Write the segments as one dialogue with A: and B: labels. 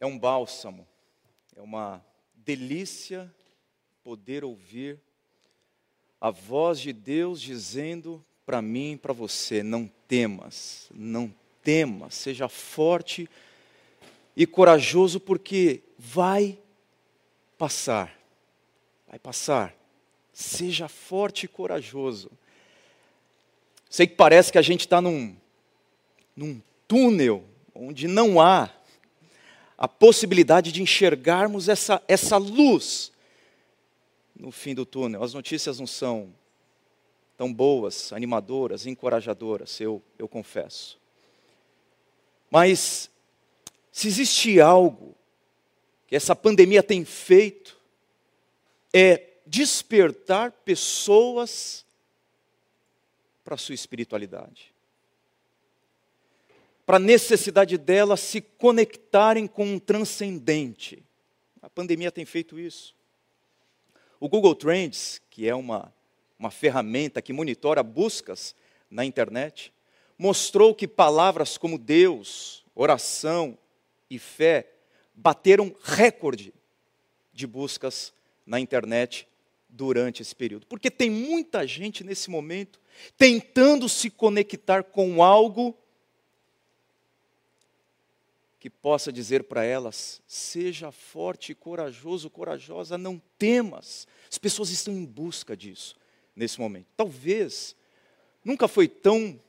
A: É um bálsamo, é uma delícia poder ouvir a voz de Deus dizendo para mim e para você: não temas, não temas, seja forte e corajoso, porque vai passar, vai passar. Seja forte e corajoso. Sei que parece que a gente está num, num túnel onde não há a possibilidade de enxergarmos essa, essa luz no fim do túnel. As notícias não são tão boas, animadoras, encorajadoras, eu, eu confesso. Mas, se existe algo que essa pandemia tem feito, é despertar pessoas para a sua espiritualidade. Para a necessidade delas se conectarem com um transcendente. A pandemia tem feito isso. O Google Trends, que é uma, uma ferramenta que monitora buscas na internet, mostrou que palavras como Deus, oração e fé bateram recorde de buscas na internet durante esse período. Porque tem muita gente nesse momento tentando se conectar com algo que possa dizer para elas: seja forte, corajoso, corajosa, não temas. As pessoas estão em busca disso nesse momento. Talvez nunca foi tão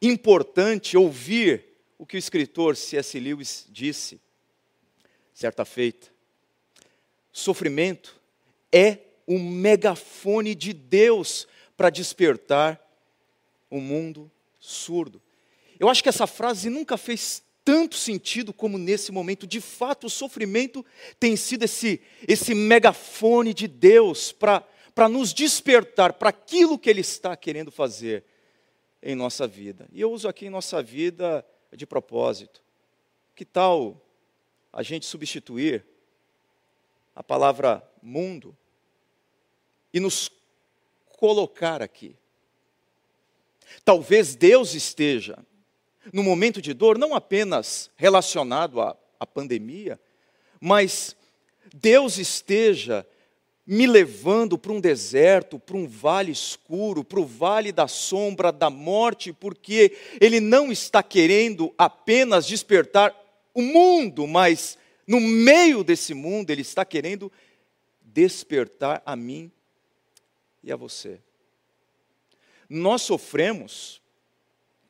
A: importante ouvir o que o escritor C.S. Lewis disse certa feita. Sofrimento é o megafone de Deus para despertar o mundo surdo. Eu acho que essa frase nunca fez tanto sentido como nesse momento. De fato, o sofrimento tem sido esse, esse megafone de Deus para nos despertar para aquilo que Ele está querendo fazer em nossa vida. E eu uso aqui em nossa vida de propósito. Que tal a gente substituir a palavra mundo e nos colocar aqui? Talvez Deus esteja no momento de dor, não apenas relacionado à, à pandemia, mas Deus esteja me levando para um deserto, para um vale escuro, para o vale da sombra da morte, porque Ele não está querendo apenas despertar o mundo, mas no meio desse mundo Ele está querendo despertar a mim e a você. Nós sofremos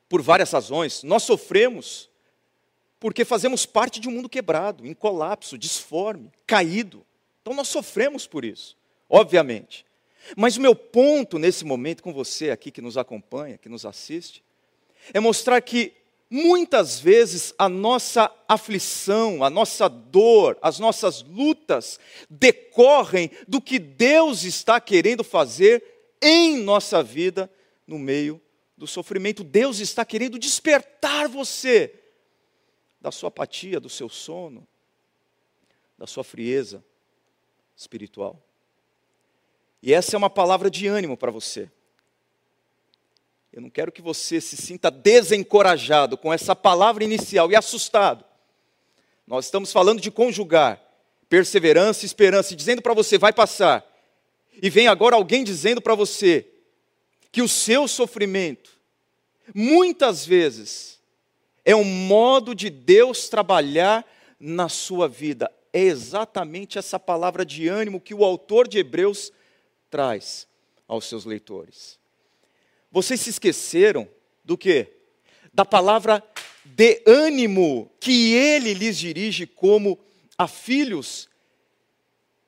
A: por várias razões. Nós sofremos porque fazemos parte de um mundo quebrado, em colapso, disforme, caído. Então nós sofremos por isso, obviamente. Mas o meu ponto nesse momento com você aqui que nos acompanha, que nos assiste, é mostrar que muitas vezes a nossa aflição, a nossa dor, as nossas lutas decorrem do que Deus está querendo fazer em nossa vida no meio do sofrimento, Deus está querendo despertar você da sua apatia, do seu sono, da sua frieza espiritual. E essa é uma palavra de ânimo para você. Eu não quero que você se sinta desencorajado com essa palavra inicial e assustado. Nós estamos falando de conjugar perseverança e esperança, e dizendo para você, vai passar. E vem agora alguém dizendo para você, que o seu sofrimento, muitas vezes, é um modo de Deus trabalhar na sua vida. É exatamente essa palavra de ânimo que o autor de Hebreus traz aos seus leitores. Vocês se esqueceram do que? Da palavra de ânimo que ele lhes dirige como a filhos.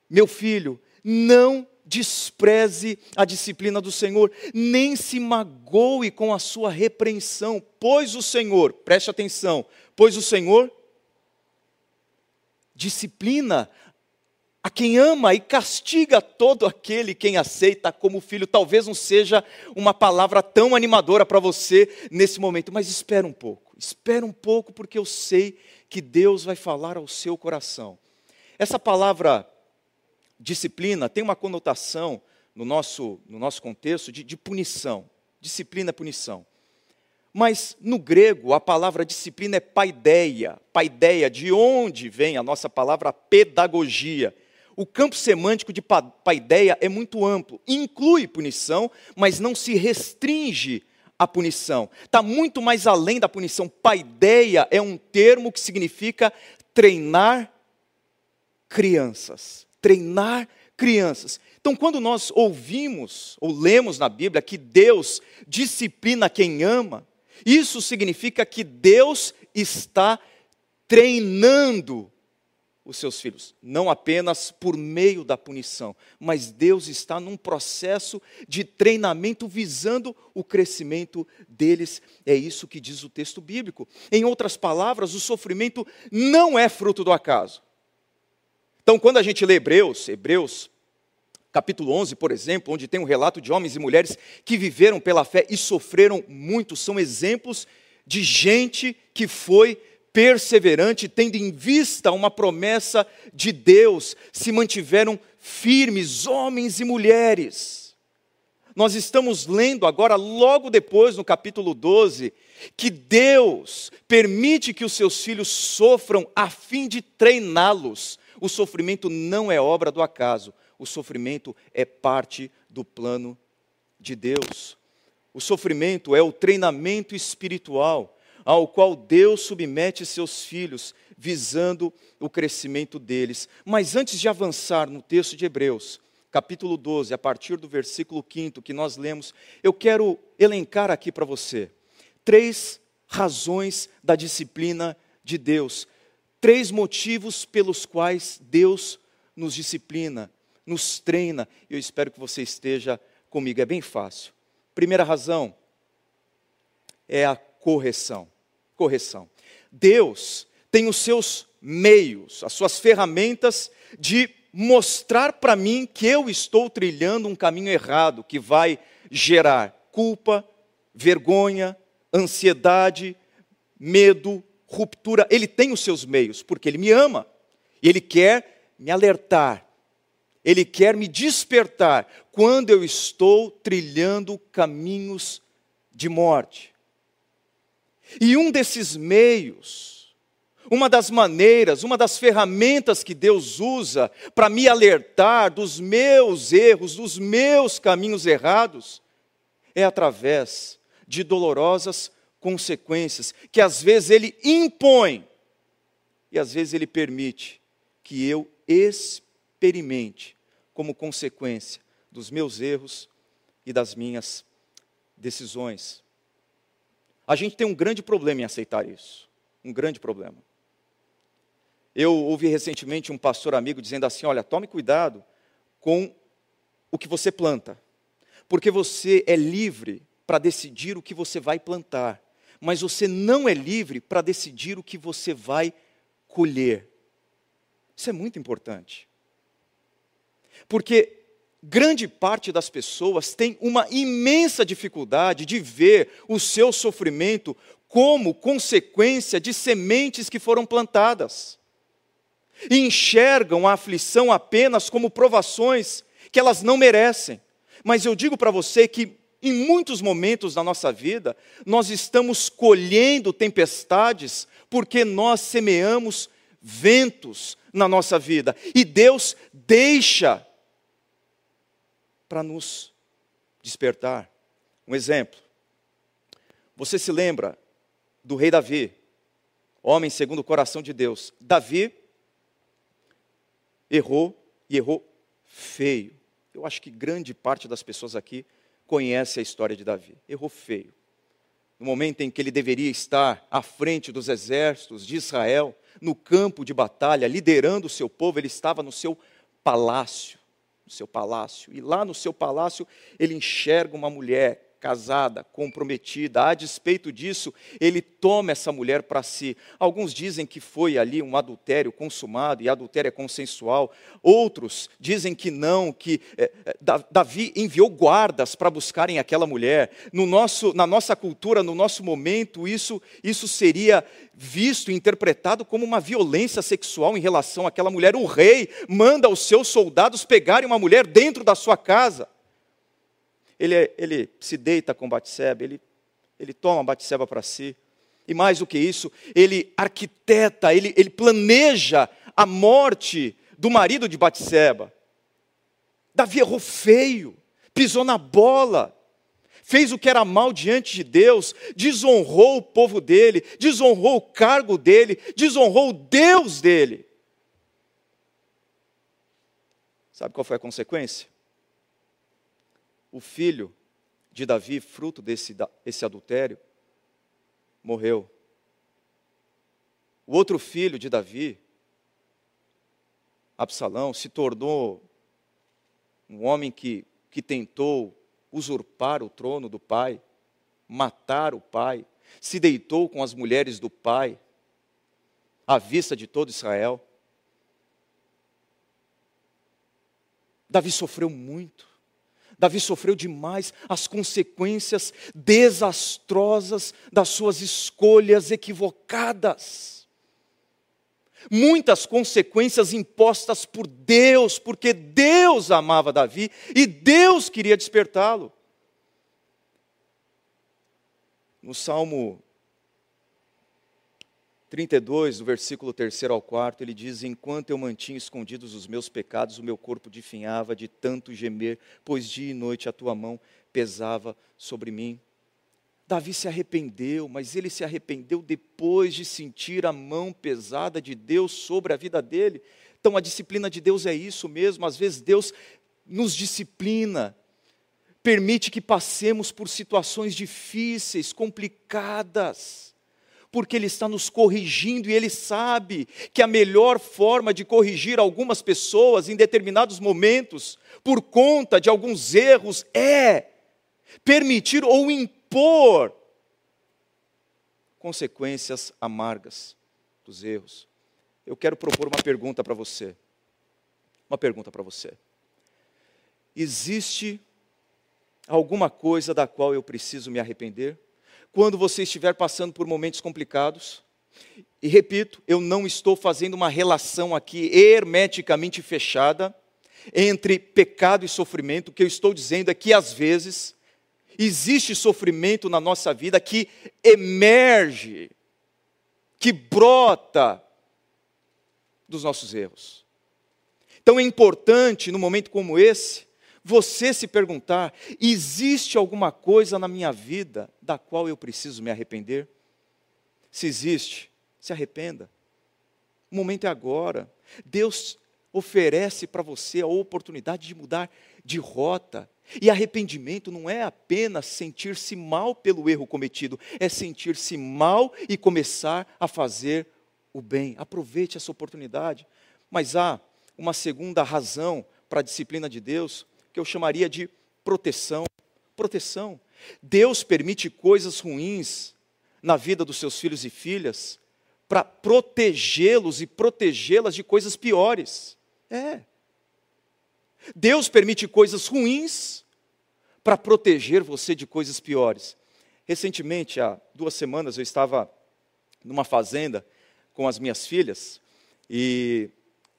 A: Meu filho, não despreze a disciplina do Senhor, nem se magoe com a sua repreensão, pois o Senhor, preste atenção, pois o Senhor disciplina a quem ama e castiga todo aquele quem aceita como filho. Talvez não seja uma palavra tão animadora para você nesse momento, mas espera um pouco, espera um pouco, porque eu sei que Deus vai falar ao seu coração. Essa palavra disciplina tem uma conotação no nosso, no nosso contexto de, de punição. Disciplina é punição. Mas no grego a palavra disciplina é paideia, paideia, de onde vem a nossa palavra pedagogia. O campo semântico de paideia é muito amplo, inclui punição, mas não se restringe à punição. Está muito mais além da punição. Paideia é um termo que significa treinar crianças. Treinar crianças. Então, quando nós ouvimos ou lemos na Bíblia que Deus disciplina quem ama, isso significa que Deus está treinando os seus filhos, não apenas por meio da punição, mas Deus está num processo de treinamento visando o crescimento deles. É isso que diz o texto bíblico. Em outras palavras, o sofrimento não é fruto do acaso. Então, quando a gente lê Hebreus, Hebreus capítulo 11, por exemplo, onde tem um relato de homens e mulheres que viveram pela fé e sofreram muito, são exemplos de gente que foi perseverante, tendo em vista uma promessa de Deus, se mantiveram firmes, homens e mulheres. Nós estamos lendo agora, logo depois, no capítulo 12, que Deus permite que os seus filhos sofram a fim de treiná-los. O sofrimento não é obra do acaso, o sofrimento é parte do plano de Deus. O sofrimento é o treinamento espiritual ao qual Deus submete seus filhos, visando o crescimento deles. Mas antes de avançar no texto de Hebreus, capítulo 12, a partir do versículo 5 que nós lemos, eu quero elencar aqui para você três razões da disciplina de Deus, três motivos pelos quais Deus nos disciplina nos treina. Eu espero que você esteja comigo. É bem fácil. Primeira razão é a correção. Correção. Deus tem os seus meios, as suas ferramentas de mostrar para mim que eu estou trilhando um caminho errado, que vai gerar culpa, vergonha, ansiedade, medo, ruptura. Ele tem os seus meios, porque ele me ama. E ele quer me alertar, ele quer me despertar quando eu estou trilhando caminhos de morte. E um desses meios, uma das maneiras, uma das ferramentas que Deus usa para me alertar dos meus erros, dos meus caminhos errados, é através de dolorosas consequências que às vezes Ele impõe e às vezes Ele permite que eu experimente como consequência dos meus erros e das minhas decisões. A gente tem um grande problema em aceitar isso. Um grande problema. Eu ouvi recentemente um pastor amigo dizendo assim: olha, tome cuidado com o que você planta, porque você é livre para decidir o que você vai plantar, mas você não é livre para decidir o que você vai colher. Isso é muito importante. Porque grande parte das pessoas tem uma imensa dificuldade de ver o seu sofrimento como consequência de sementes que foram plantadas. E enxergam a aflição apenas como provações que elas não merecem. Mas eu digo para você que em muitos momentos da nossa vida, nós estamos colhendo tempestades porque nós semeamos ventos na nossa vida. E Deus deixa para nos despertar. Um exemplo. Você se lembra do rei Davi, homem segundo o coração de Deus. Davi errou e errou feio. Eu acho que grande parte das pessoas aqui conhece a história de Davi. Errou feio. No momento em que ele deveria estar à frente dos exércitos de Israel, no campo de batalha, liderando o seu povo, ele estava no seu palácio no seu palácio. E lá no seu palácio ele enxerga uma mulher casada, comprometida. A despeito disso, ele toma essa mulher para si. Alguns dizem que foi ali um adultério consumado e adultério é consensual. Outros dizem que não, que é, Davi enviou guardas para buscarem aquela mulher. No nosso, na nossa cultura, no nosso momento, isso, isso seria visto interpretado como uma violência sexual em relação àquela mulher. O rei manda os seus soldados pegarem uma mulher dentro da sua casa ele, ele se deita com Batseba, ele, ele toma Batseba para si. E mais do que isso, ele arquiteta, ele, ele planeja a morte do marido de Batseba. Davi errou feio, pisou na bola, fez o que era mal diante de Deus, desonrou o povo dele, desonrou o cargo dele, desonrou o Deus dele. Sabe qual foi a consequência? O filho de Davi, fruto desse esse adultério, morreu. O outro filho de Davi, Absalão, se tornou um homem que, que tentou usurpar o trono do pai, matar o pai, se deitou com as mulheres do pai, à vista de todo Israel. Davi sofreu muito. Davi sofreu demais as consequências desastrosas das suas escolhas equivocadas. Muitas consequências impostas por Deus, porque Deus amava Davi e Deus queria despertá-lo. No Salmo 32, do versículo 3 ao 4, ele diz: Enquanto eu mantinha escondidos os meus pecados, o meu corpo definhava de tanto gemer, pois dia e noite a tua mão pesava sobre mim. Davi se arrependeu, mas ele se arrependeu depois de sentir a mão pesada de Deus sobre a vida dele. Então a disciplina de Deus é isso mesmo, às vezes Deus nos disciplina, permite que passemos por situações difíceis, complicadas porque Ele está nos corrigindo e Ele sabe que a melhor forma de corrigir algumas pessoas em determinados momentos, por conta de alguns erros, é permitir ou impor consequências amargas dos erros. Eu quero propor uma pergunta para você. Uma pergunta para você. Existe alguma coisa da qual eu preciso me arrepender? Quando você estiver passando por momentos complicados. E repito, eu não estou fazendo uma relação aqui hermeticamente fechada entre pecado e sofrimento. O que eu estou dizendo é que às vezes existe sofrimento na nossa vida que emerge, que brota dos nossos erros. Então é importante, num momento como esse, você se perguntar: existe alguma coisa na minha vida da qual eu preciso me arrepender? Se existe, se arrependa. O momento é agora. Deus oferece para você a oportunidade de mudar de rota. E arrependimento não é apenas sentir-se mal pelo erro cometido, é sentir-se mal e começar a fazer o bem. Aproveite essa oportunidade. Mas há uma segunda razão para a disciplina de Deus, que eu chamaria de proteção. Proteção. Deus permite coisas ruins na vida dos seus filhos e filhas para protegê-los e protegê-las de coisas piores. É. Deus permite coisas ruins para proteger você de coisas piores. Recentemente, há duas semanas, eu estava numa fazenda com as minhas filhas e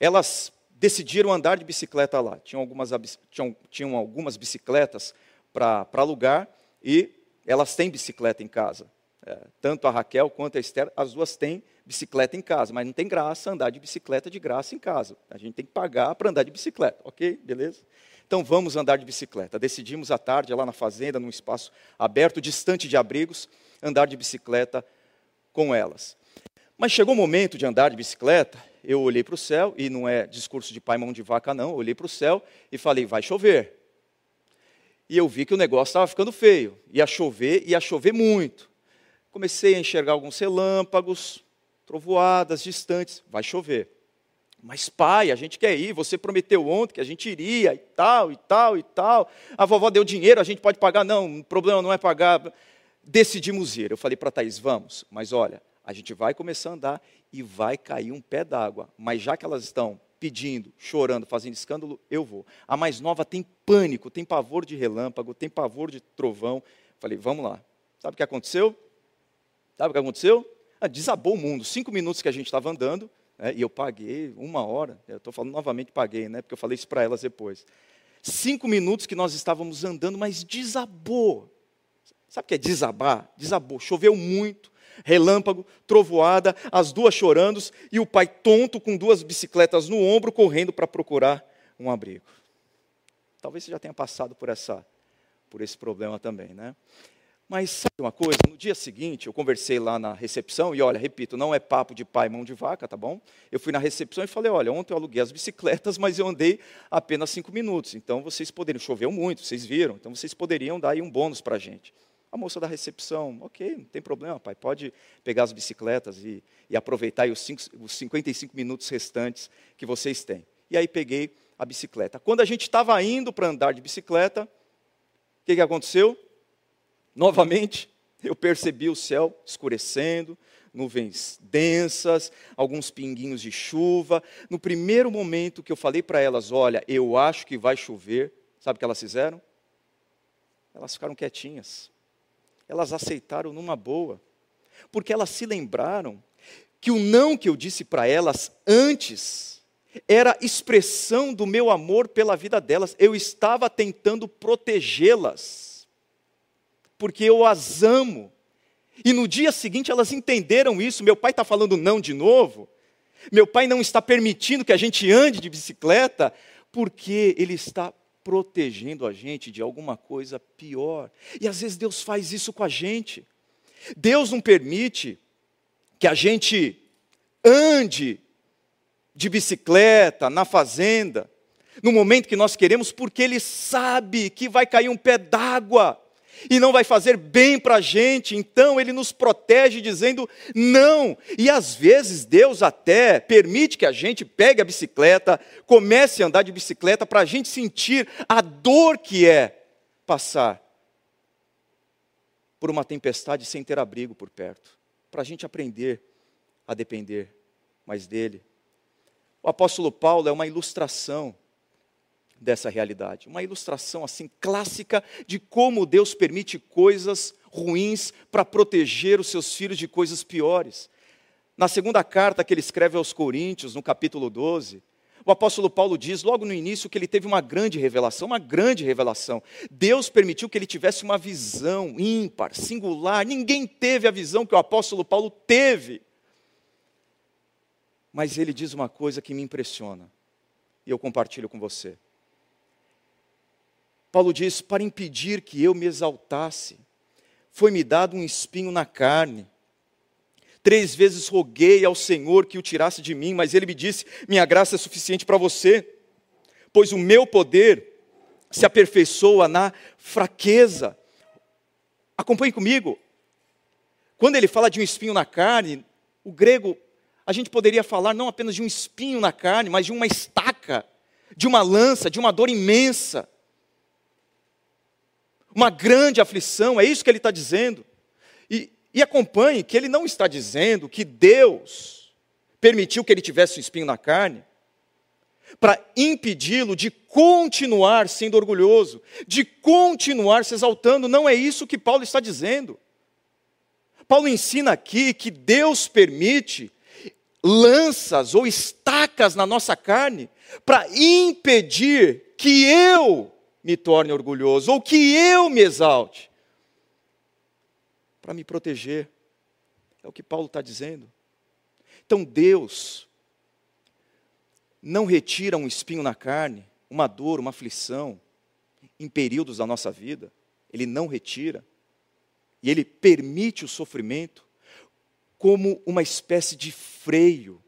A: elas decidiram andar de bicicleta lá. Tinham algumas, tinham, tinham algumas bicicletas para alugar e elas têm bicicleta em casa. É, tanto a Raquel quanto a Esther, as duas têm bicicleta em casa, mas não tem graça andar de bicicleta de graça em casa. A gente tem que pagar para andar de bicicleta, ok? Beleza? Então vamos andar de bicicleta. Decidimos à tarde, lá na fazenda, num espaço aberto, distante de abrigos, andar de bicicleta com elas. Mas chegou o momento de andar de bicicleta eu olhei para o céu, e não é discurso de pai mão de vaca, não, eu olhei para o céu e falei, vai chover. E eu vi que o negócio estava ficando feio, ia chover, ia chover muito. Comecei a enxergar alguns relâmpagos, trovoadas distantes, vai chover. Mas pai, a gente quer ir, você prometeu ontem que a gente iria, e tal, e tal, e tal. A vovó deu dinheiro, a gente pode pagar? Não, o problema não é pagar. Decidimos ir. Eu falei para a Thaís, vamos, mas olha, a gente vai começar a andar e vai cair um pé d'água. Mas já que elas estão pedindo, chorando, fazendo escândalo, eu vou. A mais nova tem pânico, tem pavor de relâmpago, tem pavor de trovão. Falei, vamos lá. Sabe o que aconteceu? Sabe o que aconteceu? Ah, desabou o mundo. Cinco minutos que a gente estava andando, né, e eu paguei uma hora. Eu estou falando novamente paguei, né? Porque eu falei isso para elas depois. Cinco minutos que nós estávamos andando, mas desabou. Sabe o que é desabar? Desabou, choveu muito, relâmpago, trovoada, as duas chorando e o pai tonto com duas bicicletas no ombro correndo para procurar um abrigo. Talvez você já tenha passado por essa por esse problema também, né? Mas sabe uma coisa? No dia seguinte, eu conversei lá na recepção, e olha, repito, não é papo de pai, mão de vaca, tá bom? Eu fui na recepção e falei: olha, ontem eu aluguei as bicicletas, mas eu andei apenas cinco minutos. Então vocês poderiam, choveu muito, vocês viram, então vocês poderiam dar aí um bônus para a gente. A moça da recepção, ok, não tem problema, pai, pode pegar as bicicletas e, e aproveitar os, cinco, os 55 minutos restantes que vocês têm. E aí peguei a bicicleta. Quando a gente estava indo para andar de bicicleta, o que, que aconteceu? Novamente, eu percebi o céu escurecendo, nuvens densas, alguns pinguinhos de chuva. No primeiro momento que eu falei para elas, olha, eu acho que vai chover, sabe o que elas fizeram? Elas ficaram quietinhas. Elas aceitaram numa boa. Porque elas se lembraram que o não que eu disse para elas antes era expressão do meu amor pela vida delas. Eu estava tentando protegê-las porque eu as amo. E no dia seguinte elas entenderam isso. Meu pai está falando não de novo. Meu pai não está permitindo que a gente ande de bicicleta, porque ele está protegendo a gente de alguma coisa pior. E às vezes Deus faz isso com a gente. Deus não permite que a gente ande de bicicleta na fazenda, no momento que nós queremos, porque Ele sabe que vai cair um pé d'água e não vai fazer bem para a gente, então ele nos protege dizendo não. E às vezes Deus até permite que a gente pegue a bicicleta, comece a andar de bicicleta para a gente sentir a dor que é passar por uma tempestade sem ter abrigo por perto, para a gente aprender a depender mais dele. O apóstolo Paulo é uma ilustração dessa realidade. Uma ilustração assim clássica de como Deus permite coisas ruins para proteger os seus filhos de coisas piores. Na segunda carta que ele escreve aos Coríntios, no capítulo 12, o apóstolo Paulo diz logo no início que ele teve uma grande revelação, uma grande revelação. Deus permitiu que ele tivesse uma visão ímpar, singular. Ninguém teve a visão que o apóstolo Paulo teve. Mas ele diz uma coisa que me impressiona, e eu compartilho com você. Paulo diz: para impedir que eu me exaltasse, foi-me dado um espinho na carne. Três vezes roguei ao Senhor que o tirasse de mim, mas ele me disse: Minha graça é suficiente para você, pois o meu poder se aperfeiçoa na fraqueza. Acompanhe comigo. Quando ele fala de um espinho na carne, o grego, a gente poderia falar não apenas de um espinho na carne, mas de uma estaca, de uma lança, de uma dor imensa uma grande aflição, é isso que ele está dizendo. E, e acompanhe que ele não está dizendo que Deus permitiu que ele tivesse um espinho na carne para impedi-lo de continuar sendo orgulhoso, de continuar se exaltando. Não é isso que Paulo está dizendo. Paulo ensina aqui que Deus permite lanças ou estacas na nossa carne para impedir que eu me torne orgulhoso, ou que eu me exalte, para me proteger. É o que Paulo está dizendo. Então Deus não retira um espinho na carne, uma dor, uma aflição, em períodos da nossa vida, Ele não retira, e Ele permite o sofrimento como uma espécie de freio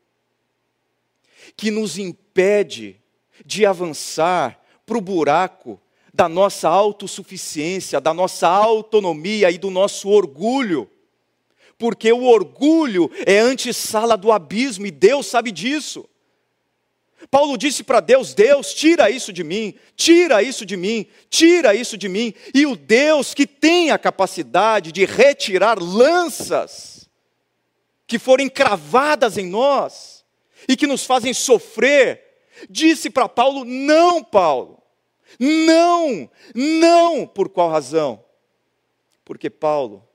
A: que nos impede de avançar para o buraco da nossa autossuficiência, da nossa autonomia e do nosso orgulho. Porque o orgulho é antessala do abismo e Deus sabe disso. Paulo disse para Deus: Deus, tira isso de mim, tira isso de mim, tira isso de mim. E o Deus que tem a capacidade de retirar lanças que foram cravadas em nós e que nos fazem sofrer, disse para Paulo: Não, Paulo, não, não, por qual razão? Porque Paulo,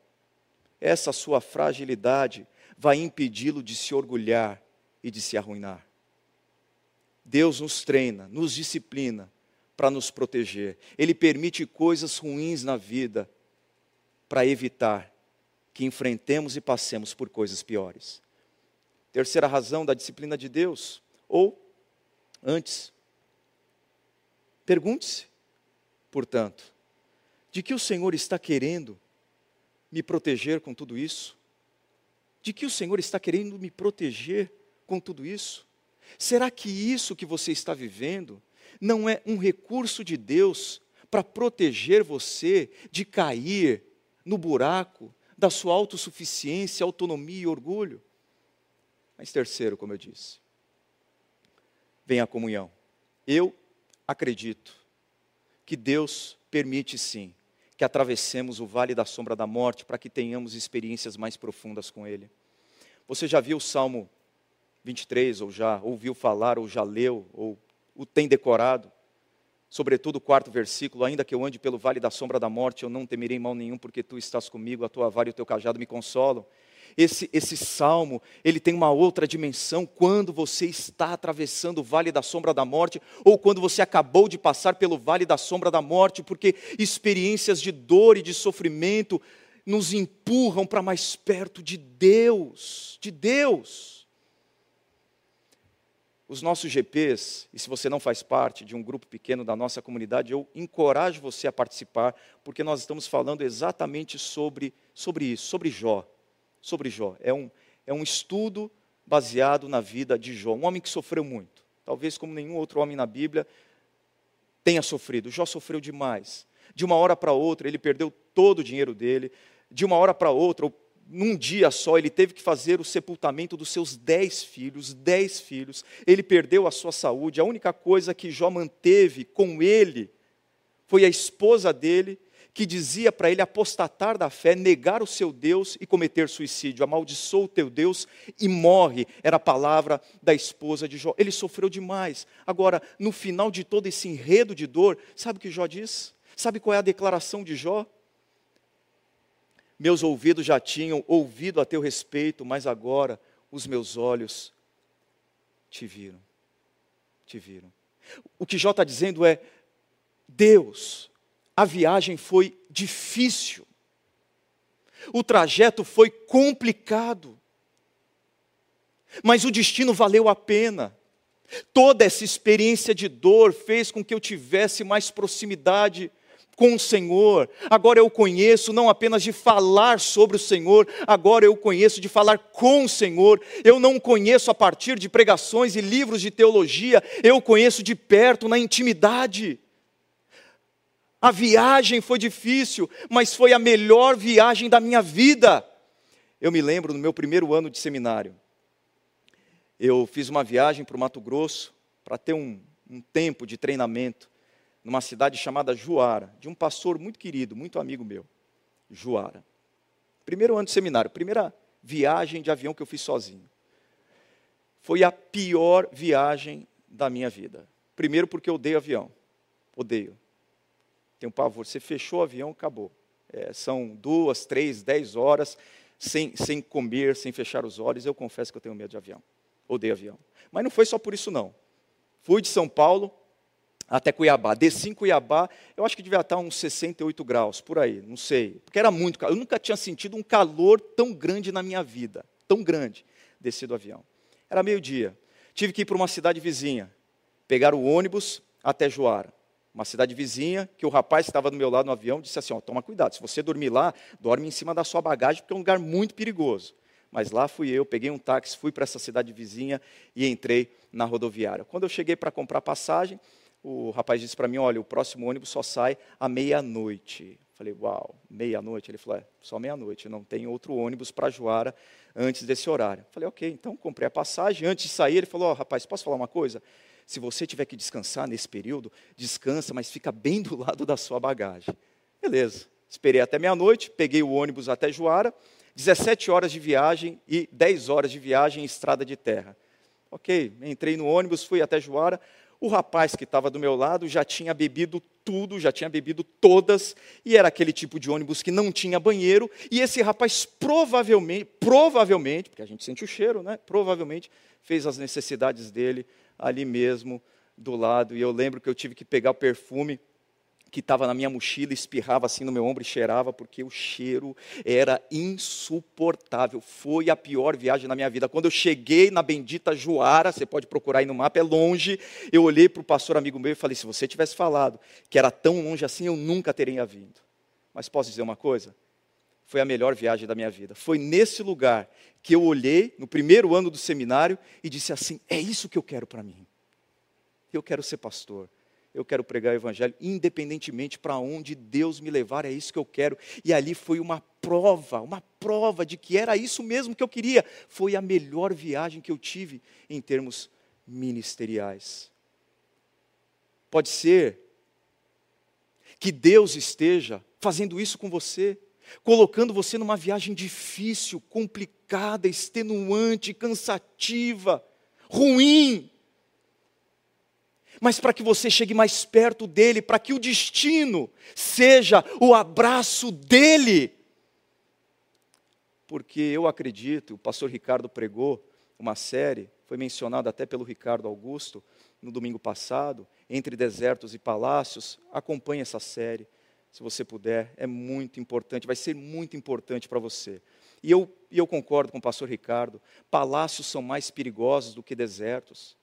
A: essa sua fragilidade vai impedi-lo de se orgulhar e de se arruinar. Deus nos treina, nos disciplina para nos proteger. Ele permite coisas ruins na vida para evitar que enfrentemos e passemos por coisas piores. Terceira razão da disciplina de Deus, ou antes, pergunte-se, portanto, de que o Senhor está querendo me proteger com tudo isso? De que o Senhor está querendo me proteger com tudo isso? Será que isso que você está vivendo não é um recurso de Deus para proteger você de cair no buraco da sua autossuficiência, autonomia e orgulho? Mas terceiro, como eu disse, vem a comunhão. Eu acredito que Deus permite sim que atravessemos o vale da sombra da morte para que tenhamos experiências mais profundas com Ele. Você já viu o Salmo 23, ou já ouviu falar, ou já leu, ou o tem decorado? Sobretudo o quarto versículo: Ainda que eu ande pelo vale da sombra da morte, eu não temerei mal nenhum, porque tu estás comigo, a tua vara e o teu cajado me consolam. Esse, esse salmo, ele tem uma outra dimensão quando você está atravessando o vale da sombra da morte, ou quando você acabou de passar pelo vale da sombra da morte, porque experiências de dor e de sofrimento nos empurram para mais perto de Deus, de Deus os nossos GPs, e se você não faz parte de um grupo pequeno da nossa comunidade, eu encorajo você a participar, porque nós estamos falando exatamente sobre, sobre isso, sobre Jó. Sobre Jó. É um, é um estudo baseado na vida de Jó, um homem que sofreu muito. Talvez como nenhum outro homem na Bíblia tenha sofrido. Jó sofreu demais. De uma hora para outra, ele perdeu todo o dinheiro dele. De uma hora para outra, num dia só, ele teve que fazer o sepultamento dos seus dez filhos, dez filhos. Ele perdeu a sua saúde. A única coisa que Jó manteve com ele foi a esposa dele, que dizia para ele apostatar da fé, negar o seu Deus e cometer suicídio. Amaldiçoa o teu Deus e morre. Era a palavra da esposa de Jó. Ele sofreu demais. Agora, no final de todo esse enredo de dor, sabe o que Jó diz? Sabe qual é a declaração de Jó? Meus ouvidos já tinham ouvido a teu respeito, mas agora os meus olhos te viram. Te viram. O que Jó está dizendo é: Deus, a viagem foi difícil, o trajeto foi complicado, mas o destino valeu a pena. Toda essa experiência de dor fez com que eu tivesse mais proximidade com o Senhor. Agora eu conheço não apenas de falar sobre o Senhor, agora eu conheço de falar com o Senhor. Eu não conheço a partir de pregações e livros de teologia, eu conheço de perto, na intimidade. A viagem foi difícil, mas foi a melhor viagem da minha vida. Eu me lembro no meu primeiro ano de seminário. Eu fiz uma viagem para o Mato Grosso para ter um, um tempo de treinamento numa cidade chamada Juara, de um pastor muito querido, muito amigo meu. Juara. Primeiro ano de seminário, primeira viagem de avião que eu fiz sozinho. Foi a pior viagem da minha vida. Primeiro porque eu odeio avião. Odeio. Tenho pavor. Você fechou o avião, acabou. É, são duas, três, dez horas sem, sem comer, sem fechar os olhos. Eu confesso que eu tenho medo de avião. Odeio avião. Mas não foi só por isso, não. Fui de São Paulo até Cuiabá. Desci em Cuiabá, eu acho que devia estar uns 68 graus, por aí, não sei. Porque era muito calor. Eu nunca tinha sentido um calor tão grande na minha vida. Tão grande. Desci do avião. Era meio-dia. Tive que ir para uma cidade vizinha. Pegar o ônibus até Joara. Uma cidade vizinha, que o rapaz que estava do meu lado no avião disse assim: ó, toma cuidado, se você dormir lá, dorme em cima da sua bagagem, porque é um lugar muito perigoso. Mas lá fui eu, peguei um táxi, fui para essa cidade vizinha e entrei na rodoviária. Quando eu cheguei para comprar passagem, o rapaz disse para mim: Olha, o próximo ônibus só sai à meia-noite. Falei: Uau, meia-noite? Ele falou: É, só meia-noite, não tem outro ônibus para Juara antes desse horário. Falei: Ok, então comprei a passagem. Antes de sair, ele falou: oh, Rapaz, posso falar uma coisa? Se você tiver que descansar nesse período, descansa, mas fica bem do lado da sua bagagem. Beleza. Esperei até meia-noite, peguei o ônibus até Juara, 17 horas de viagem e 10 horas de viagem em estrada de terra. Ok, entrei no ônibus, fui até Juara. O rapaz que estava do meu lado já tinha bebido tudo, já tinha bebido todas, e era aquele tipo de ônibus que não tinha banheiro, e esse rapaz provavelmente, provavelmente, porque a gente sente o cheiro, né? Provavelmente fez as necessidades dele ali mesmo do lado, e eu lembro que eu tive que pegar o perfume que estava na minha mochila, espirrava assim no meu ombro e cheirava, porque o cheiro era insuportável. Foi a pior viagem na minha vida. Quando eu cheguei na bendita Juara, você pode procurar aí no mapa, é longe. Eu olhei para o pastor amigo meu e falei: se você tivesse falado que era tão longe assim, eu nunca teria vindo. Mas posso dizer uma coisa? Foi a melhor viagem da minha vida. Foi nesse lugar que eu olhei, no primeiro ano do seminário, e disse assim: é isso que eu quero para mim. Eu quero ser pastor eu quero pregar o Evangelho, independentemente para onde Deus me levar, é isso que eu quero. E ali foi uma prova, uma prova de que era isso mesmo que eu queria. Foi a melhor viagem que eu tive em termos ministeriais. Pode ser que Deus esteja fazendo isso com você, colocando você numa viagem difícil, complicada, extenuante, cansativa, ruim mas para que você chegue mais perto dele, para que o destino seja o abraço dele. Porque eu acredito, o pastor Ricardo pregou uma série, foi mencionado até pelo Ricardo Augusto no domingo passado, Entre Desertos e Palácios. Acompanhe essa série, se você puder, é muito importante, vai ser muito importante para você. E eu, e eu concordo com o pastor Ricardo: palácios são mais perigosos do que desertos.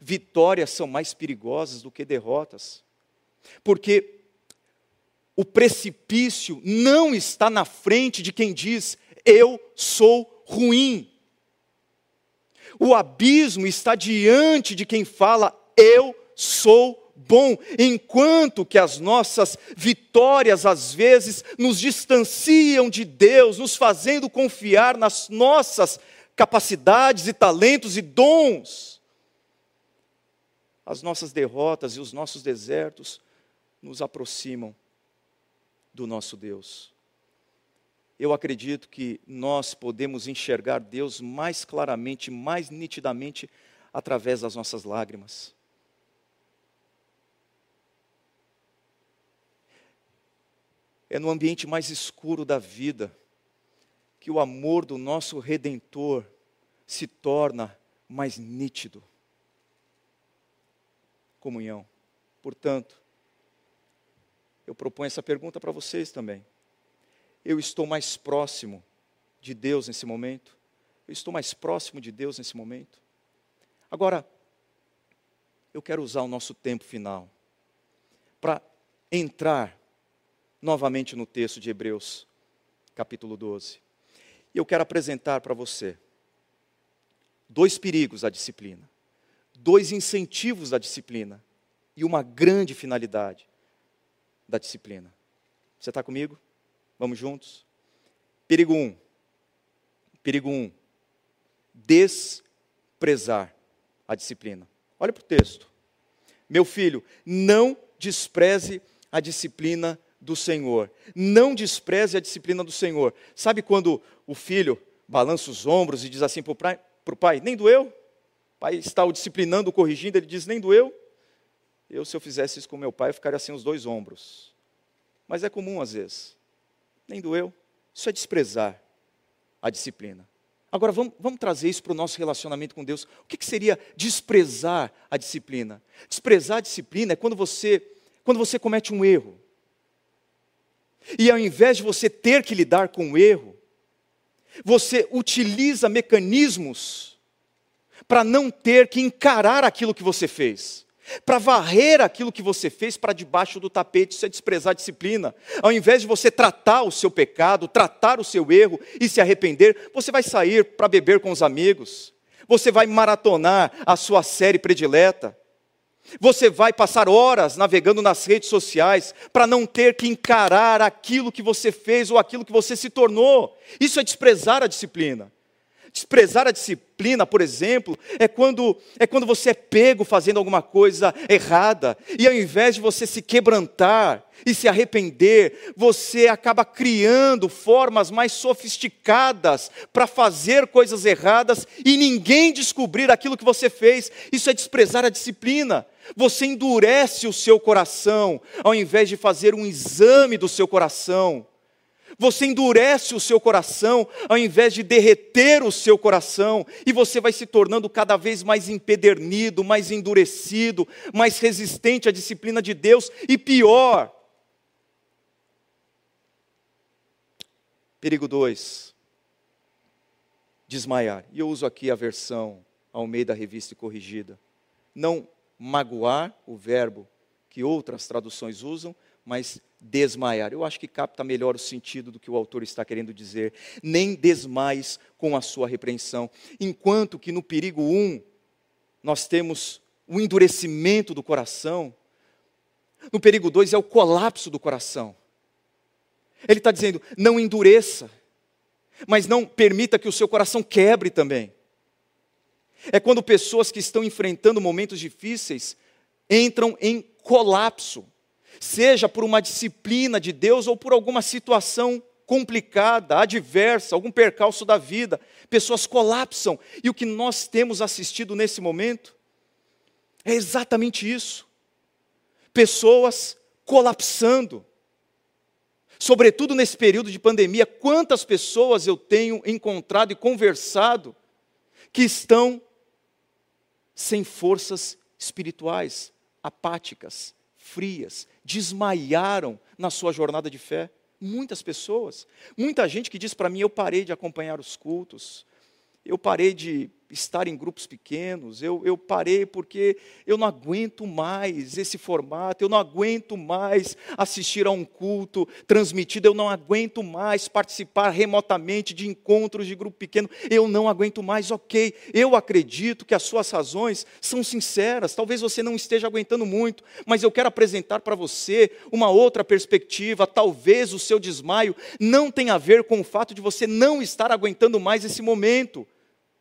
A: Vitórias são mais perigosas do que derrotas, porque o precipício não está na frente de quem diz, eu sou ruim. O abismo está diante de quem fala, eu sou bom, enquanto que as nossas vitórias às vezes nos distanciam de Deus, nos fazendo confiar nas nossas capacidades e talentos e dons as nossas derrotas e os nossos desertos nos aproximam do nosso Deus. Eu acredito que nós podemos enxergar Deus mais claramente, mais nitidamente, através das nossas lágrimas. É no ambiente mais escuro da vida que o amor do nosso Redentor se torna mais nítido comunhão. Portanto, eu proponho essa pergunta para vocês também. Eu estou mais próximo de Deus nesse momento? Eu estou mais próximo de Deus nesse momento? Agora, eu quero usar o nosso tempo final para entrar novamente no texto de Hebreus, capítulo 12. E eu quero apresentar para você dois perigos à disciplina dois incentivos da disciplina e uma grande finalidade da disciplina. Você está comigo? Vamos juntos? Perigo 1. Um. Perigo 1. Um. Desprezar a disciplina. Olha para o texto. Meu filho, não despreze a disciplina do Senhor. Não despreze a disciplina do Senhor. Sabe quando o filho balança os ombros e diz assim para o pai: Nem doeu? Pai está o disciplinando, o corrigindo, ele diz: nem doeu. Eu, se eu fizesse isso com meu pai, eu ficaria assim os dois ombros. Mas é comum às vezes. Nem doeu. Isso é desprezar a disciplina. Agora vamos, vamos trazer isso para o nosso relacionamento com Deus. O que, que seria desprezar a disciplina? Desprezar a disciplina é quando você, quando você comete um erro. E ao invés de você ter que lidar com o erro, você utiliza mecanismos para não ter que encarar aquilo que você fez, para varrer aquilo que você fez para debaixo do tapete, isso é desprezar a disciplina. Ao invés de você tratar o seu pecado, tratar o seu erro e se arrepender, você vai sair para beber com os amigos, você vai maratonar a sua série predileta, você vai passar horas navegando nas redes sociais para não ter que encarar aquilo que você fez ou aquilo que você se tornou. Isso é desprezar a disciplina. Desprezar a disciplina, por exemplo, é quando, é quando você é pego fazendo alguma coisa errada, e ao invés de você se quebrantar e se arrepender, você acaba criando formas mais sofisticadas para fazer coisas erradas e ninguém descobrir aquilo que você fez. Isso é desprezar a disciplina. Você endurece o seu coração, ao invés de fazer um exame do seu coração Você endurece o seu coração ao invés de derreter o seu coração, e você vai se tornando cada vez mais empedernido, mais endurecido, mais resistente à disciplina de Deus, e pior. Perigo 2. Desmaiar. E eu uso aqui a versão ao meio da revista corrigida. Não magoar, o verbo que outras traduções usam, mas desmaiar. Eu acho que capta melhor o sentido do que o autor está querendo dizer. Nem desmais com a sua repreensão. Enquanto que no perigo 1, um, nós temos o endurecimento do coração, no perigo 2 é o colapso do coração. Ele está dizendo: não endureça, mas não permita que o seu coração quebre também. É quando pessoas que estão enfrentando momentos difíceis entram em colapso seja por uma disciplina de Deus ou por alguma situação complicada, adversa, algum percalço da vida, pessoas colapsam. E o que nós temos assistido nesse momento é exatamente isso. Pessoas colapsando. Sobretudo nesse período de pandemia, quantas pessoas eu tenho encontrado e conversado que estão sem forças espirituais, apáticas, frias, desmaiaram na sua jornada de fé. Muitas pessoas. Muita gente que diz para mim: eu parei de acompanhar os cultos, eu parei de estar em grupos pequenos, eu, eu parei porque eu não aguento mais esse formato, eu não aguento mais assistir a um culto transmitido, eu não aguento mais participar remotamente de encontros de grupo pequeno, eu não aguento mais, ok. Eu acredito que as suas razões são sinceras, talvez você não esteja aguentando muito, mas eu quero apresentar para você uma outra perspectiva, talvez o seu desmaio não tenha a ver com o fato de você não estar aguentando mais esse momento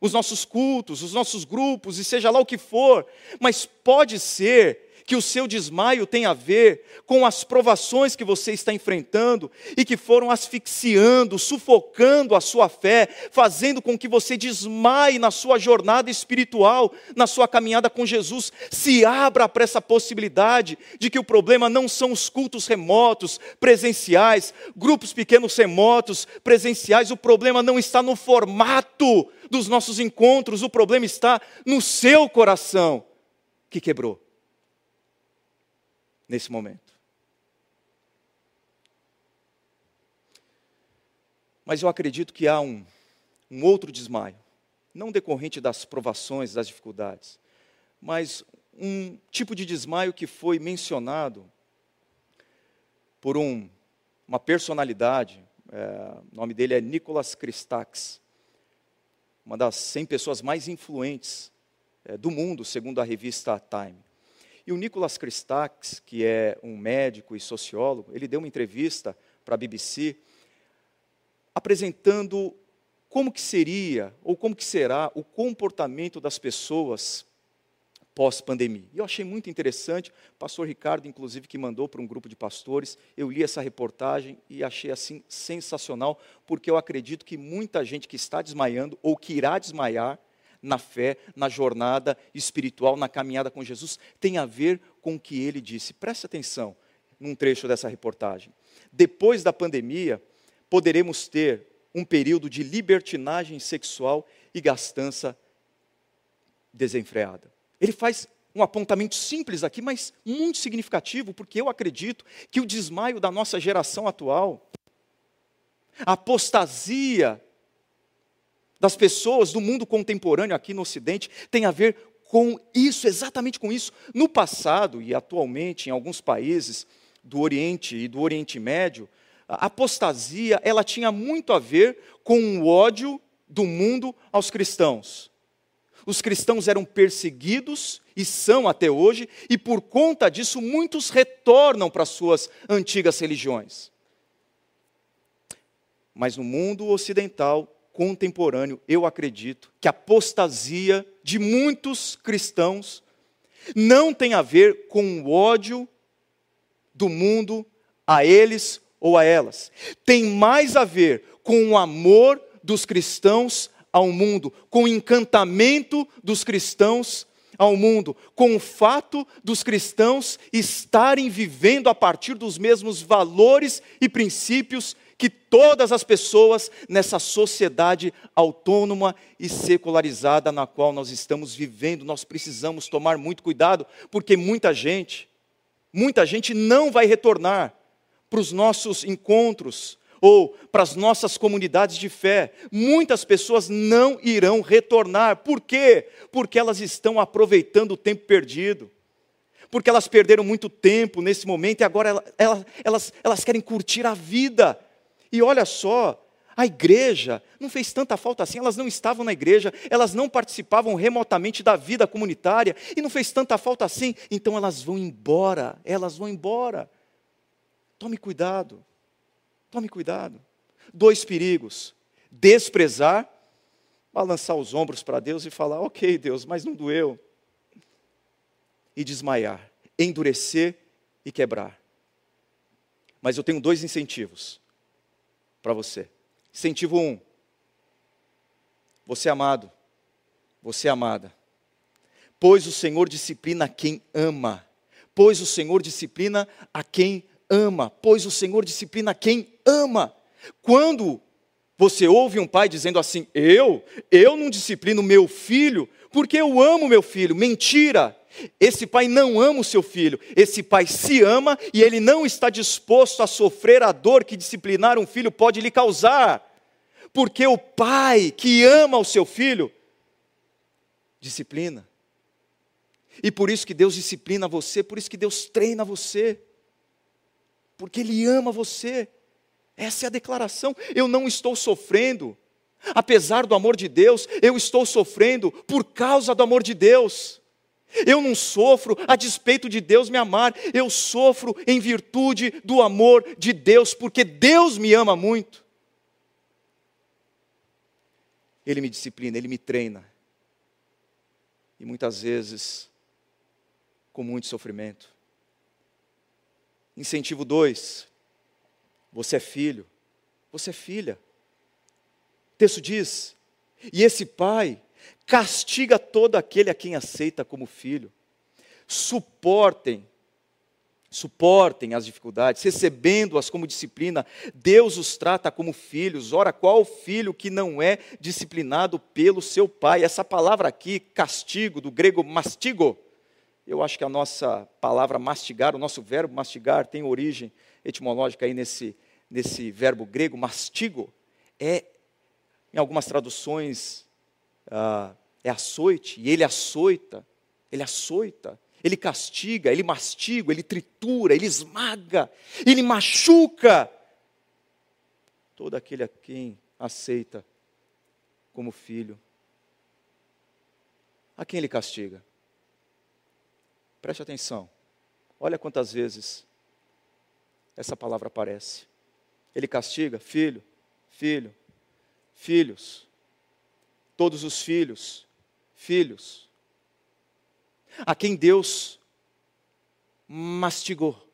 A: os nossos cultos, os nossos grupos, e seja lá o que for, mas pode ser que o seu desmaio tenha a ver com as provações que você está enfrentando e que foram asfixiando, sufocando a sua fé, fazendo com que você desmaie na sua jornada espiritual, na sua caminhada com Jesus. Se abra para essa possibilidade de que o problema não são os cultos remotos, presenciais, grupos pequenos remotos, presenciais, o problema não está no formato dos nossos encontros, o problema está no seu coração que quebrou nesse momento. Mas eu acredito que há um, um outro desmaio, não decorrente das provações, das dificuldades, mas um tipo de desmaio que foi mencionado por um, uma personalidade, é, o nome dele é Nicolas Christakis, uma das 100 pessoas mais influentes é, do mundo, segundo a revista Time. E o Nicolas Christakis, que é um médico e sociólogo, ele deu uma entrevista para a BBC apresentando como que seria ou como que será o comportamento das pessoas pós-pandemia. E eu achei muito interessante, o pastor Ricardo, inclusive, que mandou para um grupo de pastores, eu li essa reportagem e achei assim sensacional, porque eu acredito que muita gente que está desmaiando ou que irá desmaiar na fé, na jornada espiritual, na caminhada com Jesus, tem a ver com o que ele disse. Preste atenção num trecho dessa reportagem. Depois da pandemia, poderemos ter um período de libertinagem sexual e gastança desenfreada. Ele faz um apontamento simples aqui, mas muito significativo, porque eu acredito que o desmaio da nossa geração atual, a apostasia das pessoas do mundo contemporâneo aqui no Ocidente tem a ver com isso, exatamente com isso. No passado e atualmente, em alguns países do Oriente e do Oriente Médio, a apostasia ela tinha muito a ver com o ódio do mundo aos cristãos. Os cristãos eram perseguidos e são até hoje, e por conta disso muitos retornam para suas antigas religiões. Mas no mundo ocidental, contemporâneo, eu acredito que a apostasia de muitos cristãos não tem a ver com o ódio do mundo a eles ou a elas. Tem mais a ver com o amor dos cristãos ao mundo, com o encantamento dos cristãos ao mundo, com o fato dos cristãos estarem vivendo a partir dos mesmos valores e princípios que todas as pessoas nessa sociedade autônoma e secularizada na qual nós estamos vivendo, nós precisamos tomar muito cuidado, porque muita gente, muita gente não vai retornar para os nossos encontros ou para as nossas comunidades de fé. Muitas pessoas não irão retornar. Por quê? Porque elas estão aproveitando o tempo perdido porque elas perderam muito tempo nesse momento e agora elas, elas, elas querem curtir a vida. E olha só, a igreja não fez tanta falta assim, elas não estavam na igreja, elas não participavam remotamente da vida comunitária, e não fez tanta falta assim, então elas vão embora, elas vão embora. Tome cuidado, tome cuidado. Dois perigos: desprezar, balançar os ombros para Deus e falar, ok, Deus, mas não doeu e desmaiar, endurecer e quebrar. Mas eu tenho dois incentivos para você. Incentivo um: você é amado, você é amada, pois o Senhor disciplina quem ama, pois o Senhor disciplina a quem ama, pois o Senhor disciplina quem ama. Quando você ouve um pai dizendo assim: Eu, eu não disciplino meu filho, porque eu amo meu filho. Mentira! Esse pai não ama o seu filho, esse pai se ama e ele não está disposto a sofrer a dor que disciplinar um filho pode lhe causar. Porque o pai que ama o seu filho, disciplina. E por isso que Deus disciplina você, por isso que Deus treina você. Porque Ele ama você. Essa é a declaração. Eu não estou sofrendo, apesar do amor de Deus, eu estou sofrendo por causa do amor de Deus. Eu não sofro a despeito de Deus me amar, eu sofro em virtude do amor de Deus, porque Deus me ama muito. Ele me disciplina, ele me treina. E muitas vezes com muito sofrimento. Incentivo 2. Você é filho, você é filha. O texto diz: e esse pai castiga todo aquele a quem aceita como filho. Suportem, suportem as dificuldades, recebendo-as como disciplina. Deus os trata como filhos. Ora, qual filho que não é disciplinado pelo seu pai? Essa palavra aqui, castigo, do grego mastigo, eu acho que a nossa palavra mastigar, o nosso verbo mastigar, tem origem etimológica aí nesse, nesse verbo grego, mastigo. É, em algumas traduções, ah, é açoite, e ele açoita, ele açoita, ele castiga, ele mastiga, ele tritura, ele esmaga, ele machuca todo aquele a quem aceita como filho. A quem ele castiga? Preste atenção. Olha quantas vezes essa palavra aparece. Ele castiga filho, filho, filhos, todos os filhos, filhos, a quem Deus mastigou,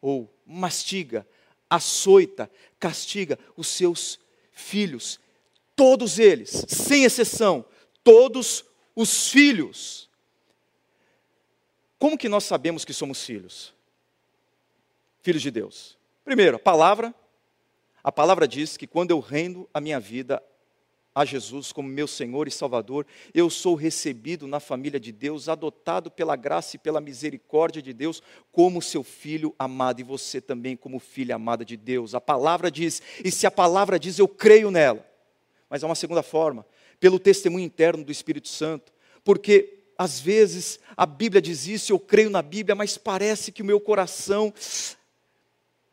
A: ou mastiga, açoita, castiga os seus filhos, todos eles, sem exceção, todos os filhos. Como que nós sabemos que somos filhos? Filhos de Deus. Primeiro, a palavra. A palavra diz que quando eu rendo a minha vida a Jesus como meu Senhor e Salvador, eu sou recebido na família de Deus, adotado pela graça e pela misericórdia de Deus, como seu filho amado, e você também como filha amada de Deus. A palavra diz, e se a palavra diz, eu creio nela. Mas há uma segunda forma, pelo testemunho interno do Espírito Santo, porque às vezes a Bíblia diz isso, eu creio na Bíblia, mas parece que o meu coração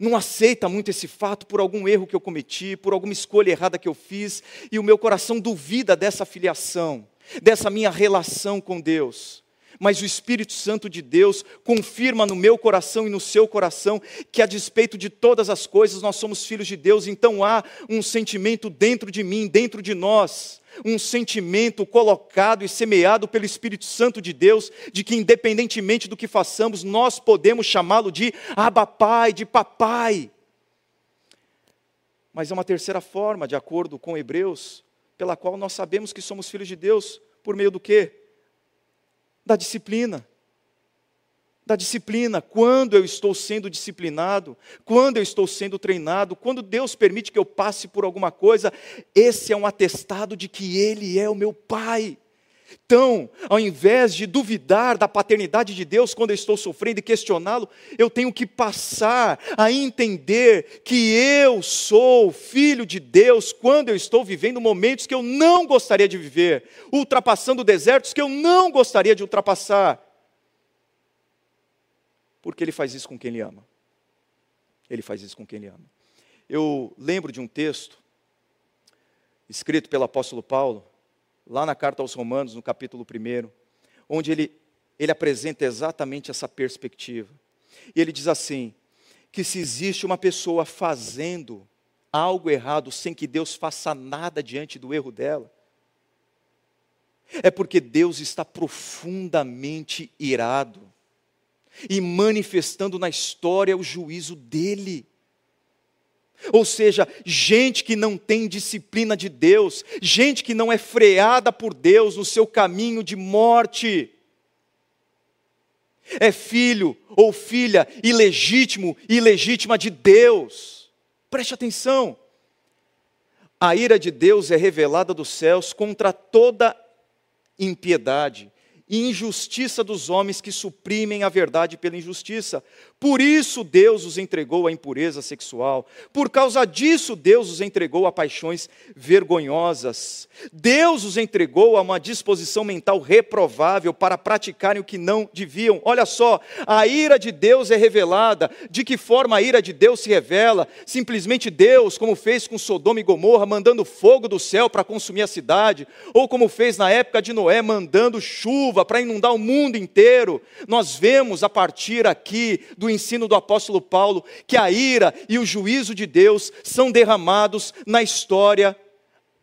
A: não aceita muito esse fato por algum erro que eu cometi, por alguma escolha errada que eu fiz, e o meu coração duvida dessa filiação, dessa minha relação com Deus. Mas o Espírito Santo de Deus confirma no meu coração e no seu coração que, a despeito de todas as coisas, nós somos filhos de Deus, então há um sentimento dentro de mim, dentro de nós, um sentimento colocado e semeado pelo Espírito Santo de Deus, de que independentemente do que façamos, nós podemos chamá-lo de Abba Pai, de Papai. Mas é uma terceira forma, de acordo com Hebreus, pela qual nós sabemos que somos filhos de Deus, por meio do quê? Da disciplina. da disciplina, quando eu estou sendo disciplinado, quando eu estou sendo treinado, quando Deus permite que eu passe por alguma coisa, esse é um atestado de que Ele é o meu Pai. Então, ao invés de duvidar da paternidade de Deus quando eu estou sofrendo e questioná-lo, eu tenho que passar a entender que eu sou filho de Deus quando eu estou vivendo momentos que eu não gostaria de viver, ultrapassando desertos que eu não gostaria de ultrapassar. Porque Ele faz isso com quem Ele ama. Ele faz isso com quem Ele ama. Eu lembro de um texto escrito pelo apóstolo Paulo lá na carta aos Romanos, no capítulo 1, onde ele, ele apresenta exatamente essa perspectiva. E ele diz assim: que se existe uma pessoa fazendo algo errado sem que Deus faça nada diante do erro dela, é porque Deus está profundamente irado e manifestando na história o juízo dele. Ou seja, gente que não tem disciplina de Deus, gente que não é freada por Deus no seu caminho de morte. É filho ou filha ilegítimo, ilegítima de Deus. Preste atenção. A ira de Deus é revelada dos céus contra toda impiedade e injustiça dos homens que suprimem a verdade pela injustiça. Por isso Deus os entregou à impureza sexual. Por causa disso Deus os entregou a paixões vergonhosas. Deus os entregou a uma disposição mental reprovável para praticarem o que não deviam. Olha só, a ira de Deus é revelada. De que forma a ira de Deus se revela? Simplesmente Deus, como fez com Sodoma e Gomorra, mandando fogo do céu para consumir a cidade, ou como fez na época de Noé, mandando chuva para inundar o mundo inteiro. Nós vemos a partir aqui do ensino do apóstolo Paulo que a ira e o juízo de Deus são derramados na história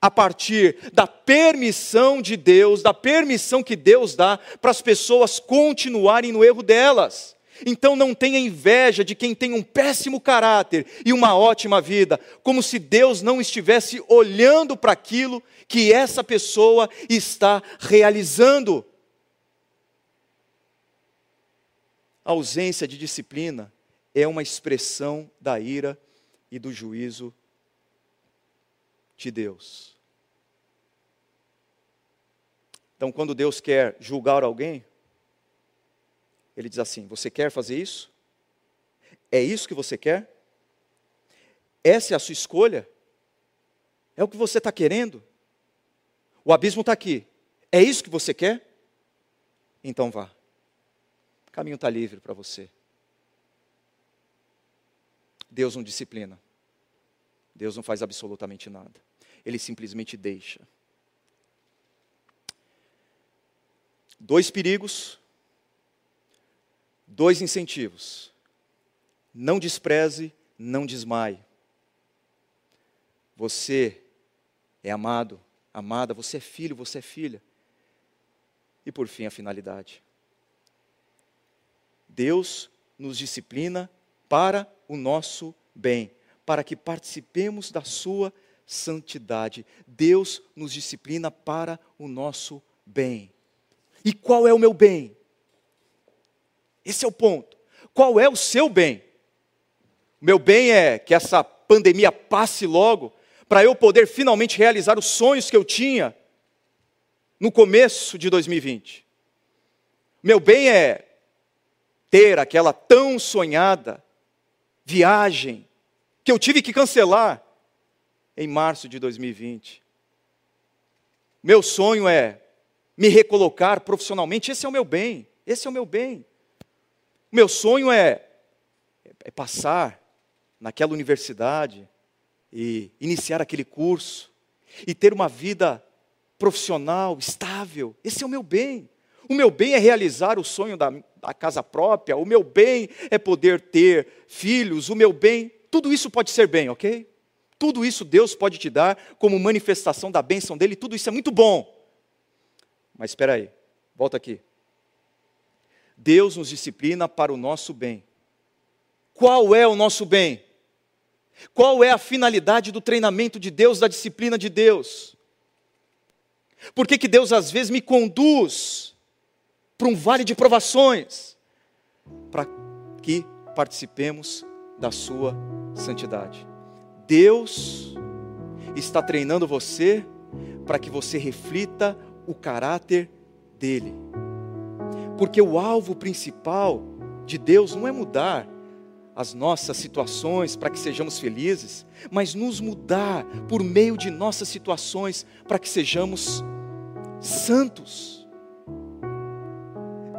A: a partir da permissão de Deus, da permissão que Deus dá para as pessoas continuarem no erro delas. Então não tenha inveja de quem tem um péssimo caráter e uma ótima vida, como se Deus não estivesse olhando para aquilo que essa pessoa está realizando. A ausência de disciplina é uma expressão da ira e do juízo de Deus. Então, quando Deus quer julgar alguém, Ele diz assim: Você quer fazer isso? É isso que você quer? Essa é a sua escolha? É o que você está querendo? O abismo está aqui. É isso que você quer? Então vá. Caminho está livre para você. Deus não disciplina. Deus não faz absolutamente nada. Ele simplesmente deixa. Dois perigos, dois incentivos. Não despreze, não desmaie. Você é amado, amada, você é filho, você é filha. E por fim, a finalidade. Deus nos disciplina para o nosso bem, para que participemos da sua santidade. Deus nos disciplina para o nosso bem. E qual é o meu bem? Esse é o ponto. Qual é o seu bem? Meu bem é que essa pandemia passe logo, para eu poder finalmente realizar os sonhos que eu tinha no começo de 2020. Meu bem é ter aquela tão sonhada viagem que eu tive que cancelar em março de 2020. Meu sonho é me recolocar profissionalmente, esse é o meu bem, esse é o meu bem. Meu sonho é, é passar naquela universidade e iniciar aquele curso e ter uma vida profissional estável, esse é o meu bem. O meu bem é realizar o sonho da, da casa própria, o meu bem é poder ter filhos, o meu bem, tudo isso pode ser bem, ok? Tudo isso Deus pode te dar como manifestação da bênção dele, tudo isso é muito bom. Mas espera aí, volta aqui. Deus nos disciplina para o nosso bem. Qual é o nosso bem? Qual é a finalidade do treinamento de Deus, da disciplina de Deus? Por que, que Deus às vezes me conduz para um vale de provações. para que participemos da sua santidade. Deus está treinando você para que você reflita o caráter dele. Porque o alvo principal de Deus não é mudar as nossas situações para que sejamos felizes, mas nos mudar por meio de nossas situações para que sejamos santos.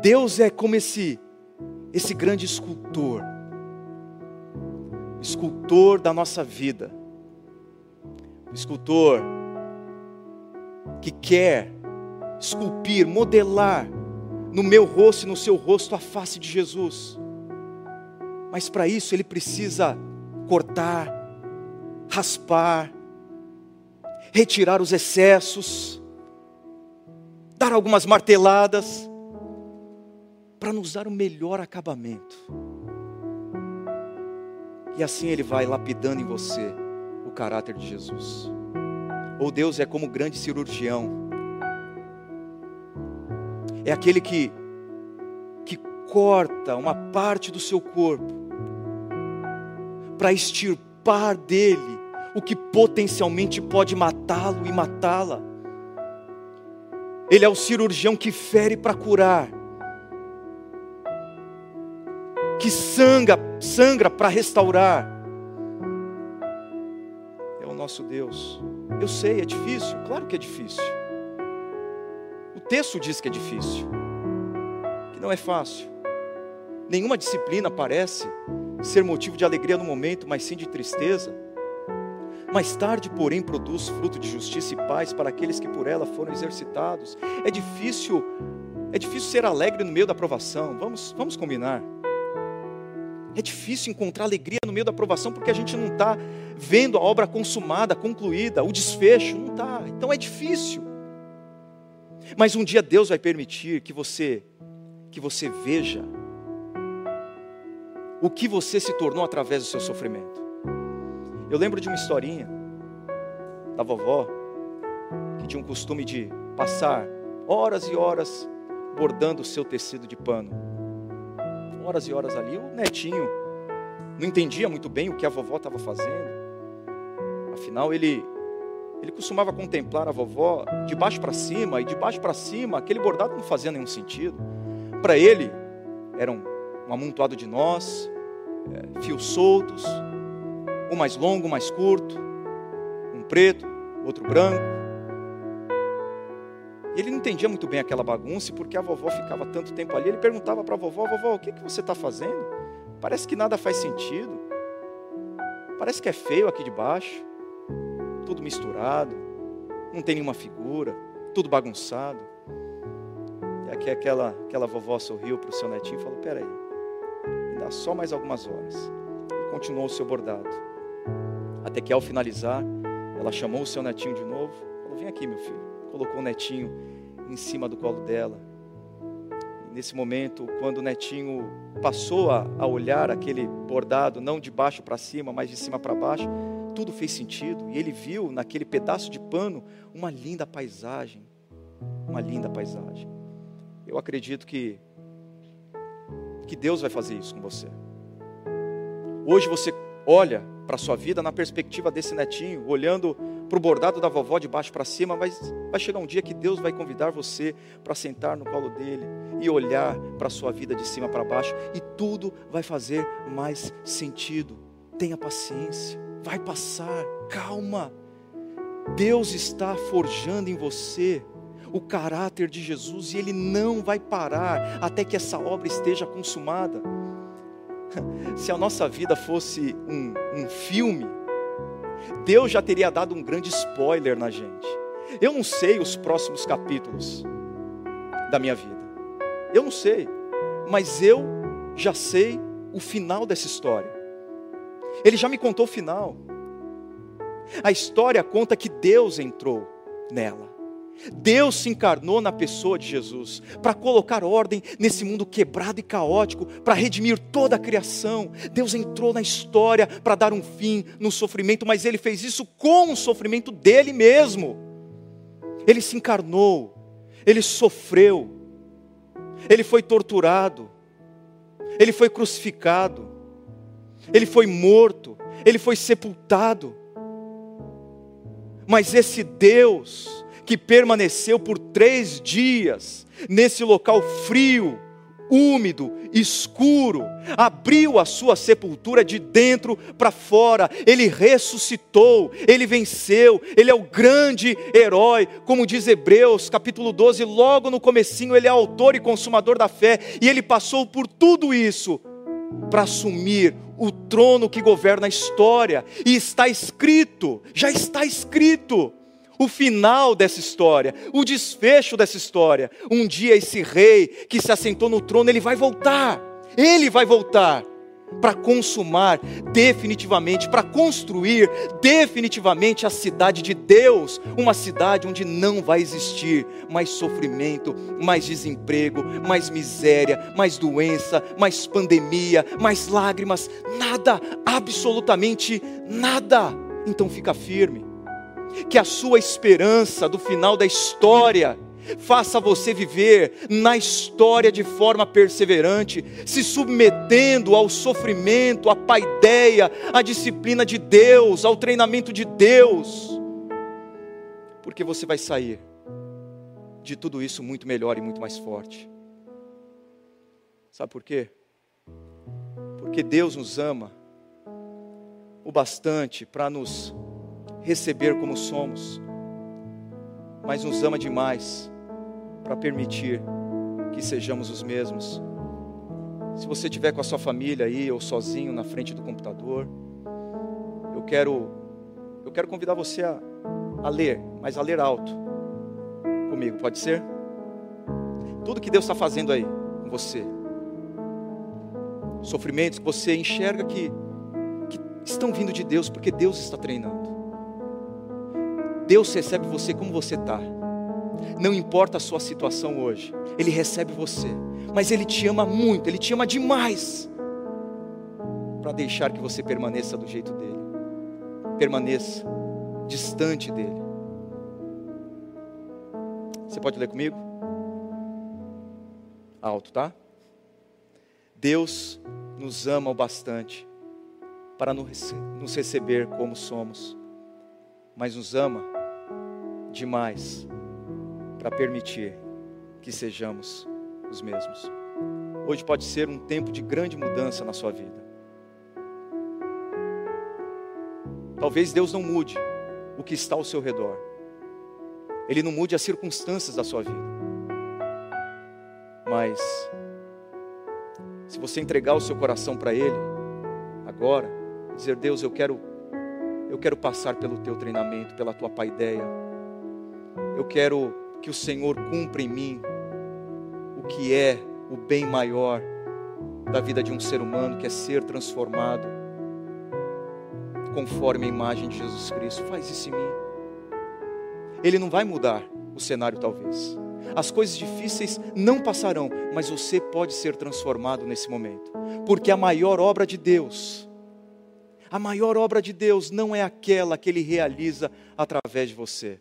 A: Deus é como esse esse grande escultor, escultor da nossa vida, escultor que quer esculpir, modelar no meu rosto e no seu rosto a face de Jesus. Mas para isso ele precisa cortar, raspar, retirar os excessos, dar algumas marteladas, para nos dar o melhor acabamento. E assim ele vai lapidando em você o caráter de Jesus. Ou Deus é como grande cirurgião, é aquele que, que corta uma parte do seu corpo para extirpar dele o que potencialmente pode matá-lo e matá-la. Ele é o cirurgião que fere para curar, que sangra, sangra para restaurar. É o nosso Deus. Eu sei, é difícil, claro que é difícil. O texto diz que é difícil, que não é fácil. Nenhuma disciplina parece ser motivo de alegria no momento, mas sim de tristeza. Mais tarde, porém, produz fruto de justiça e paz para aqueles que por ela foram exercitados. É difícil, é difícil ser alegre no meio da provação. Vamos, vamos combinar. É difícil encontrar alegria no meio da provação porque a gente não está vendo a obra consumada, concluída, o desfecho, não está. Então é difícil. Mas um dia Deus vai permitir que você que você veja o que você se tornou através do seu sofrimento. Eu lembro de uma historinha da vovó que tinha um costume de passar horas e horas bordando o seu tecido de pano. Horas e horas ali, o netinho não entendia muito bem o que a vovó estava fazendo. Afinal, ele ele costumava contemplar a vovó de baixo para cima e de baixo para cima, aquele bordado não fazia nenhum sentido. Para ele, era um, um amontoado de nós, é, fios soltos, um mais longo, um mais curto, um preto, outro branco. E ele não entendia muito bem aquela bagunça, porque a vovó ficava tanto tempo ali. Ele perguntava para a vovó: Vovó, o que, que você está fazendo? Parece que nada faz sentido. Parece que é feio aqui de baixo. Tudo misturado. Não tem nenhuma figura. Tudo bagunçado. E aqui aquela, aquela vovó sorriu para o seu netinho e falou: Peraí, dá só mais algumas horas. E continuou o seu bordado. Até que ao finalizar, ela chamou o seu netinho de novo. Falou: Vem aqui, meu filho. Colocou o netinho em cima do colo dela. E nesse momento, quando o netinho passou a, a olhar aquele bordado, não de baixo para cima, mas de cima para baixo, tudo fez sentido. E ele viu naquele pedaço de pano uma linda paisagem. Uma linda paisagem. Eu acredito que que Deus vai fazer isso com você. Hoje você olha para a sua vida na perspectiva desse netinho, olhando para o bordado da vovó de baixo para cima, mas vai chegar um dia que Deus vai convidar você para sentar no colo dele e olhar para a sua vida de cima para baixo e tudo vai fazer mais sentido. Tenha paciência, vai passar, calma. Deus está forjando em você o caráter de Jesus e ele não vai parar até que essa obra esteja consumada. Se a nossa vida fosse um, um filme, Deus já teria dado um grande spoiler na gente. Eu não sei os próximos capítulos da minha vida, eu não sei, mas eu já sei o final dessa história. Ele já me contou o final. A história conta que Deus entrou nela. Deus se encarnou na pessoa de Jesus para colocar ordem nesse mundo quebrado e caótico, para redimir toda a criação. Deus entrou na história para dar um fim no sofrimento, mas ele fez isso com o sofrimento dele mesmo. Ele se encarnou, ele sofreu, ele foi torturado, ele foi crucificado, ele foi morto, ele foi sepultado. Mas esse Deus que permaneceu por três dias nesse local frio, úmido, escuro, abriu a sua sepultura de dentro para fora, ele ressuscitou, ele venceu, ele é o grande herói, como diz Hebreus, capítulo 12, logo no comecinho, ele é autor e consumador da fé, e ele passou por tudo isso para assumir o trono que governa a história, e está escrito, já está escrito, o final dessa história, o desfecho dessa história. Um dia esse rei que se assentou no trono, ele vai voltar. Ele vai voltar para consumar definitivamente, para construir definitivamente a cidade de Deus, uma cidade onde não vai existir mais sofrimento, mais desemprego, mais miséria, mais doença, mais pandemia, mais lágrimas, nada, absolutamente nada. Então fica firme que a sua esperança do final da história faça você viver na história de forma perseverante, se submetendo ao sofrimento, à paideia, à disciplina de Deus, ao treinamento de Deus, porque você vai sair de tudo isso muito melhor e muito mais forte. Sabe por quê? Porque Deus nos ama o bastante para nos receber como somos, mas nos ama demais para permitir que sejamos os mesmos. Se você estiver com a sua família aí ou sozinho na frente do computador, eu quero eu quero convidar você a, a ler, mas a ler alto comigo, pode ser? Tudo que Deus está fazendo aí com você, sofrimentos que você enxerga que, que estão vindo de Deus, porque Deus está treinando. Deus recebe você como você está. Não importa a sua situação hoje, Ele recebe você. Mas Ele te ama muito, Ele te ama demais. Para deixar que você permaneça do jeito dele. Permaneça distante dele. Você pode ler comigo? Alto, tá? Deus nos ama o bastante para nos receber como somos, mas nos ama demais para permitir que sejamos os mesmos. Hoje pode ser um tempo de grande mudança na sua vida. Talvez Deus não mude o que está ao seu redor, Ele não mude as circunstâncias da sua vida, mas se você entregar o seu coração para Ele, agora, dizer: Deus, eu quero, eu quero passar pelo teu treinamento, pela tua paideia eu quero que o Senhor cumpra em mim o que é o bem maior da vida de um ser humano, que é ser transformado conforme a imagem de Jesus Cristo. Faz isso em mim. Ele não vai mudar o cenário, talvez. As coisas difíceis não passarão, mas você pode ser transformado nesse momento, porque a maior obra de Deus, a maior obra de Deus não é aquela que Ele realiza através de você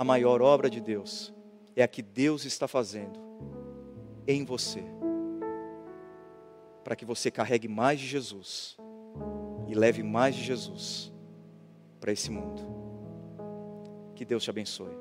A: a maior obra de Deus é a que Deus está fazendo em você, para que você carregue mais de Jesus e leve mais de Jesus para esse mundo. Que Deus te abençoe.